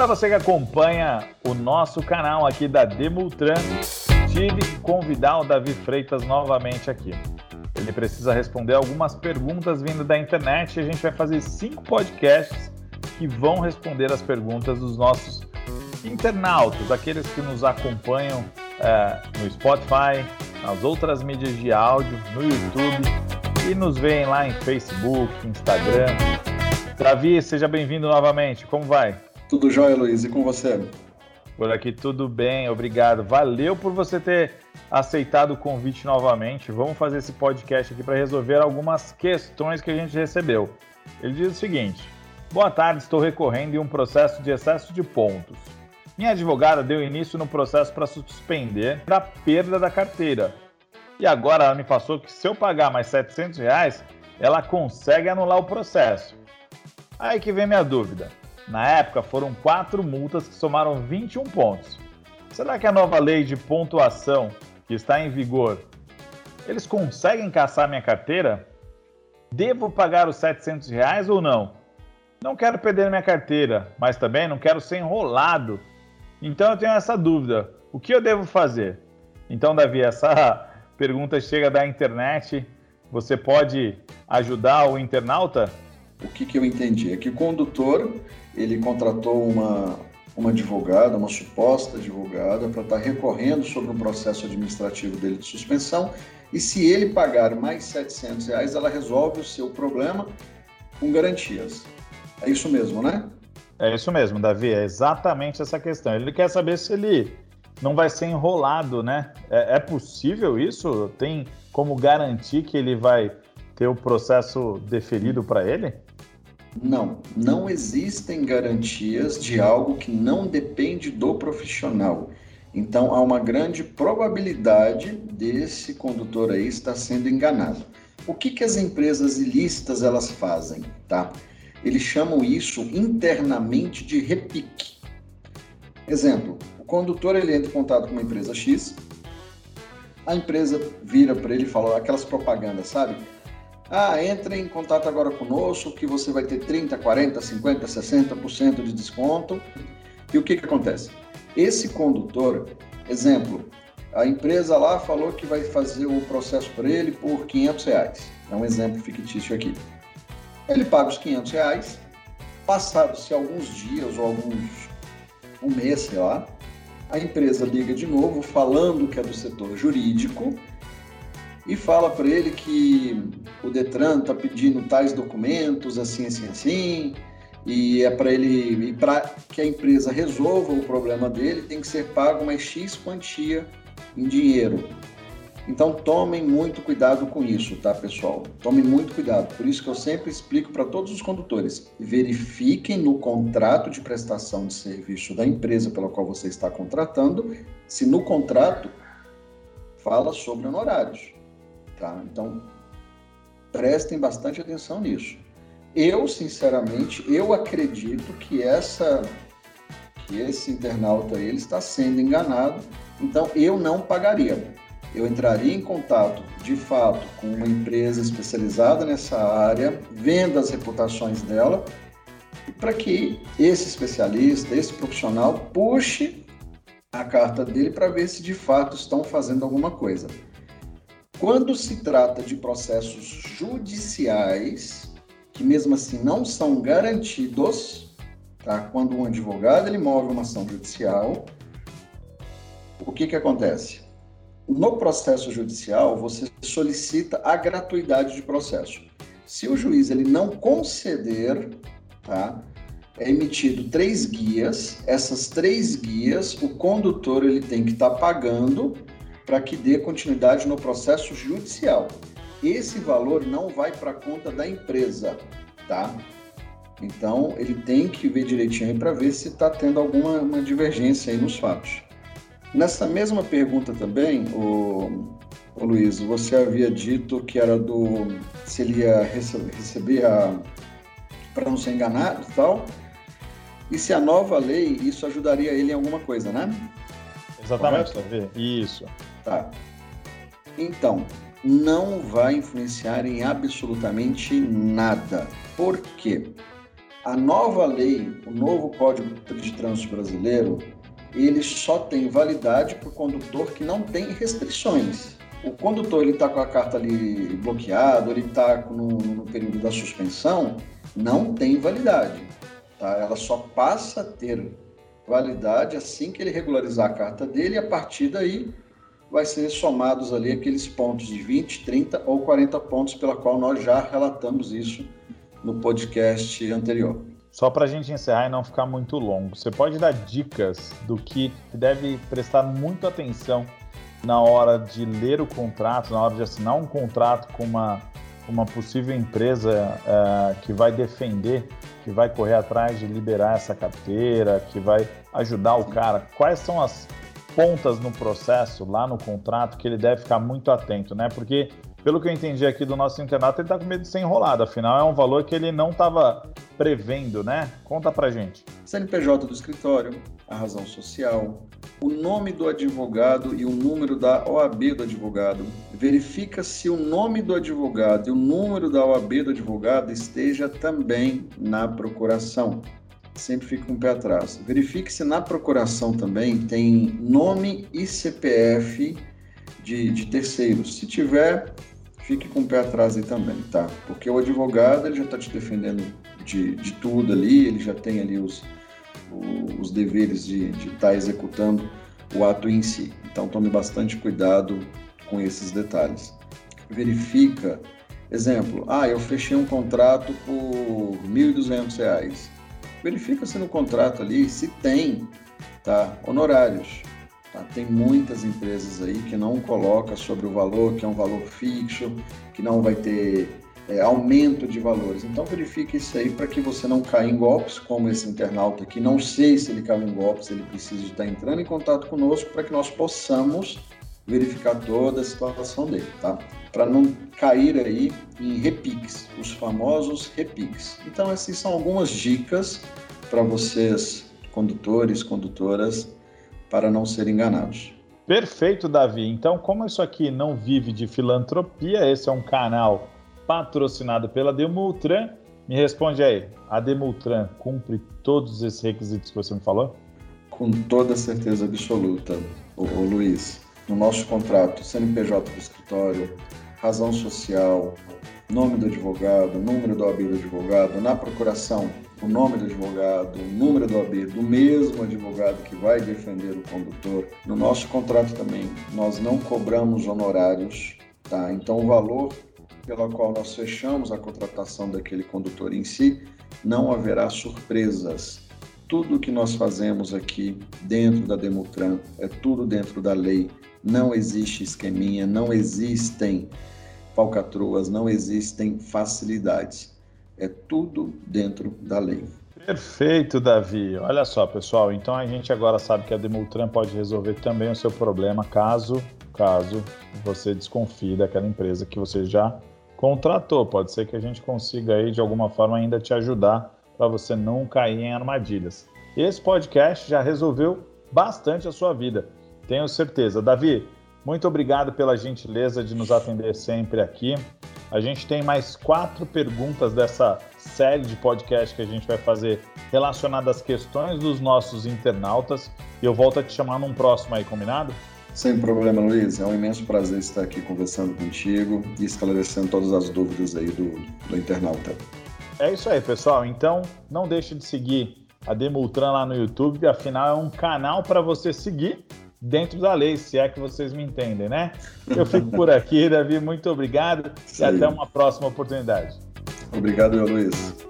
Para você que acompanha o nosso canal aqui da Demultran, tive que convidar o Davi Freitas novamente aqui. Ele precisa responder algumas perguntas vindo da internet e a gente vai fazer cinco podcasts que vão responder as perguntas dos nossos internautas, aqueles que nos acompanham é, no Spotify, nas outras mídias de áudio, no YouTube e nos veem lá em Facebook, Instagram. Davi, seja bem-vindo novamente. Como vai? Tudo jóia, Luiz. E com você? Por aqui tudo bem, obrigado. Valeu por você ter aceitado o convite novamente. Vamos fazer esse podcast aqui para resolver algumas questões que a gente recebeu. Ele diz o seguinte: Boa tarde, estou recorrendo em um processo de excesso de pontos. Minha advogada deu início no processo para suspender a perda da carteira. E agora ela me passou que se eu pagar mais 700 reais, ela consegue anular o processo. Aí que vem minha dúvida. Na época foram quatro multas que somaram 21 pontos. Será que a nova lei de pontuação que está em vigor, eles conseguem caçar minha carteira? Devo pagar os 700 reais ou não? Não quero perder minha carteira, mas também não quero ser enrolado então eu tenho essa dúvida: o que eu devo fazer? Então, Davi, essa pergunta chega da internet. Você pode ajudar o internauta? O que, que eu entendi é que o condutor ele contratou uma, uma advogada, uma suposta advogada, para estar tá recorrendo sobre um processo administrativo dele de suspensão. E se ele pagar mais 700 reais, ela resolve o seu problema com garantias. É isso mesmo, né? É isso mesmo, Davi, é exatamente essa questão. Ele quer saber se ele não vai ser enrolado, né? É, é possível isso? Tem como garantir que ele vai ter o processo deferido para ele? Não, não existem garantias de algo que não depende do profissional. Então há uma grande probabilidade desse condutor aí estar sendo enganado. O que, que as empresas ilícitas elas fazem, tá? Eles chamam isso internamente de repique. Exemplo, o condutor ele entra em contato com uma empresa X, a empresa vira para ele e fala aquelas propagandas, sabe? Ah, entre em contato agora conosco que você vai ter 30, 40, 50, 60% de desconto. E o que, que acontece? Esse condutor, exemplo, a empresa lá falou que vai fazer o processo para ele por 500 reais. É um exemplo fictício aqui. Ele paga os 500 reais, passados-se alguns dias ou alguns, um mês, sei lá, a empresa liga de novo falando que é do setor jurídico e fala para ele que o Detran está pedindo tais documentos, assim, assim, assim, e é para ele, e para que a empresa resolva o problema dele, tem que ser pago uma X quantia em dinheiro. Então tomem muito cuidado com isso, tá, pessoal? Tomem muito cuidado. Por isso que eu sempre explico para todos os condutores: verifiquem no contrato de prestação de serviço da empresa pela qual você está contratando, se no contrato fala sobre honorários, tá? Então prestem bastante atenção nisso. Eu, sinceramente, eu acredito que essa que esse internauta ele está sendo enganado, então eu não pagaria eu entraria em contato, de fato, com uma empresa especializada nessa área, vendo as reputações dela, para que esse especialista, esse profissional, puxe a carta dele para ver se de fato estão fazendo alguma coisa. Quando se trata de processos judiciais, que mesmo assim não são garantidos, tá? quando um advogado ele move uma ação judicial, o que, que acontece? No processo judicial, você solicita a gratuidade de processo. Se o juiz ele não conceder, tá, é emitido três guias. Essas três guias, o condutor ele tem que estar tá pagando para que dê continuidade no processo judicial. Esse valor não vai para a conta da empresa, tá? Então ele tem que ver direitinho para ver se está tendo alguma divergência aí nos fatos. Nessa mesma pergunta também, o, o Luiz, você havia dito que era do se ele ia receber, receber a para não ser enganado e tal. E se a nova lei isso ajudaria ele em alguma coisa, né? Exatamente, Davi. Isso. Tá. Então, não vai influenciar em absolutamente nada. Por quê? A nova lei, o novo Código de Trânsito Brasileiro, ele só tem validade para o condutor que não tem restrições. O condutor ele está com a carta ali bloqueada, ele está no, no, período da suspensão, não tem validade. Tá? Ela só passa a ter validade assim que ele regularizar a carta dele e a partir daí vai ser somados ali aqueles pontos de 20, 30 ou 40 pontos pela qual nós já relatamos isso no podcast anterior. Só para a gente encerrar e não ficar muito longo, você pode dar dicas do que deve prestar muita atenção na hora de ler o contrato, na hora de assinar um contrato com uma, uma possível empresa uh, que vai defender, que vai correr atrás de liberar essa carteira, que vai ajudar o cara? Quais são as pontas no processo, lá no contrato, que ele deve ficar muito atento, né? Porque pelo que eu entendi aqui do nosso internato, ele está com medo de ser enrolado. Afinal, é um valor que ele não estava prevendo, né? Conta pra gente. CNPJ do escritório, a razão social, o nome do advogado e o número da OAB do advogado. Verifica se o nome do advogado e o número da OAB do advogado esteja também na procuração. Sempre fica um pé atrás. Verifique se na procuração também tem nome e CPF de, de terceiros. Se tiver, fique com o pé atrás aí também, tá? Porque o advogado ele já está te defendendo de, de tudo ali, ele já tem ali os, os deveres de estar tá executando o ato em si. Então tome bastante cuidado com esses detalhes. Verifica, exemplo, ah, eu fechei um contrato por R$ 1.200. Verifica se no contrato ali se tem tá, honorários. Tá? Tem muitas empresas aí que não coloca sobre o valor, que é um valor fixo, que não vai ter é, aumento de valores. Então verifique isso aí para que você não caia em golpes, como esse internauta aqui. Não sei se ele caiu em golpes, ele precisa estar entrando em contato conosco para que nós possamos verificar toda a situação dele, tá? Para não cair aí em repiques, os famosos repiques. Então essas são algumas dicas para vocês, condutores, condutoras, para não serem enganados. Perfeito, Davi. Então, como isso aqui não vive de filantropia, esse é um canal patrocinado pela Demultran. Me responde aí, a Demultran cumpre todos esses requisitos que você me falou? Com toda certeza absoluta, o, o Luiz. No nosso contrato, CNPJ do escritório, razão social, nome do advogado, número do OAB do advogado, na procuração, o nome do advogado, o número do OAB do mesmo advogado que vai defender o condutor. No nosso contrato também, nós não cobramos honorários, tá? Então o valor pela qual nós fechamos a contratação daquele condutor em si, não haverá surpresas. Tudo que nós fazemos aqui dentro da Demutran é tudo dentro da lei. Não existe esqueminha, não existem falcatruas, não existem facilidades. É tudo dentro da lei. Perfeito, Davi. Olha só, pessoal. Então a gente agora sabe que a Demultran pode resolver também o seu problema caso, caso você desconfie daquela empresa que você já contratou. Pode ser que a gente consiga aí de alguma forma ainda te ajudar para você não cair em armadilhas. Esse podcast já resolveu bastante a sua vida, tenho certeza. Davi, muito obrigado pela gentileza de nos atender sempre aqui. A gente tem mais quatro perguntas dessa série de podcast que a gente vai fazer relacionadas às questões dos nossos internautas. E eu volto a te chamar num próximo aí, combinado? Sem problema, Luiz. É um imenso prazer estar aqui conversando contigo e esclarecendo todas as dúvidas aí do, do internauta. É isso aí, pessoal. Então, não deixe de seguir a Demultran lá no YouTube, afinal é um canal para você seguir dentro da lei, se é que vocês me entendem, né? Eu fico por aqui, Davi, muito obrigado e até uma próxima oportunidade. Obrigado, Luiz.